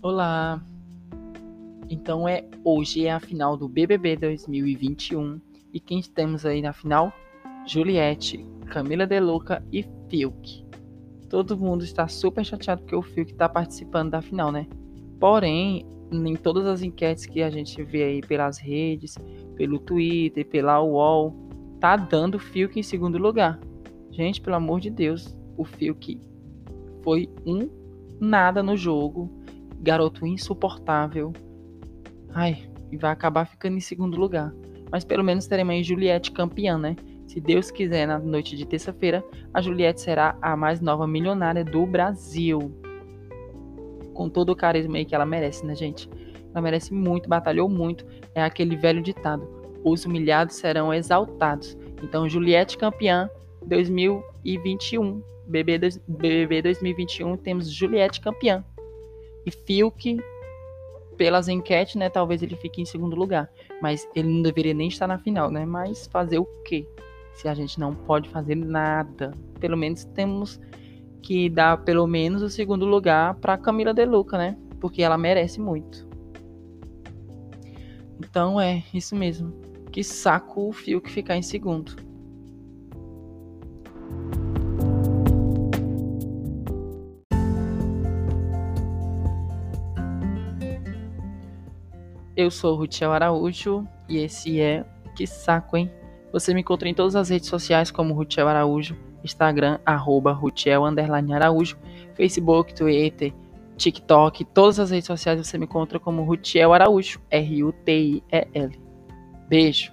Olá! Então é hoje é a final do BBB 2021 e quem temos aí na final? Juliette, Camila De Luca e Fiuk. Todo mundo está super chateado porque o Fiuk está participando da final, né? Porém, em todas as enquetes que a gente vê aí pelas redes, pelo Twitter, pela UOL, tá dando Fiuk em segundo lugar. Gente, pelo amor de Deus, o Fiuk foi um nada no jogo garoto insuportável. Ai, e vai acabar ficando em segundo lugar. Mas pelo menos teremos aí Juliette campeã, né? Se Deus quiser, na noite de terça-feira, a Juliette será a mais nova milionária do Brasil. Com todo o carisma aí que ela merece, né, gente? Ela merece muito, batalhou muito. É aquele velho ditado: os humilhados serão exaltados. Então, Juliette campeã 2021. BBB 2021 temos Juliette campeã. E Fiuk, pelas enquetes, né, talvez ele fique em segundo lugar. Mas ele não deveria nem estar na final, né? Mas fazer o quê? Se a gente não pode fazer nada. Pelo menos temos que dar pelo menos o segundo lugar para Camila De Luca, né? Porque ela merece muito. Então é isso mesmo. Que saco o Fiuk ficar em segundo. Eu sou o Rutiel Araújo e esse é Que Saco, hein? Você me encontra em todas as redes sociais como Rutiel Araújo, Instagram, arroba Rutiel Araújo, Facebook, Twitter, TikTok, todas as redes sociais você me encontra como Rutiel Araújo, R-U-T-I-E-L. Beijo!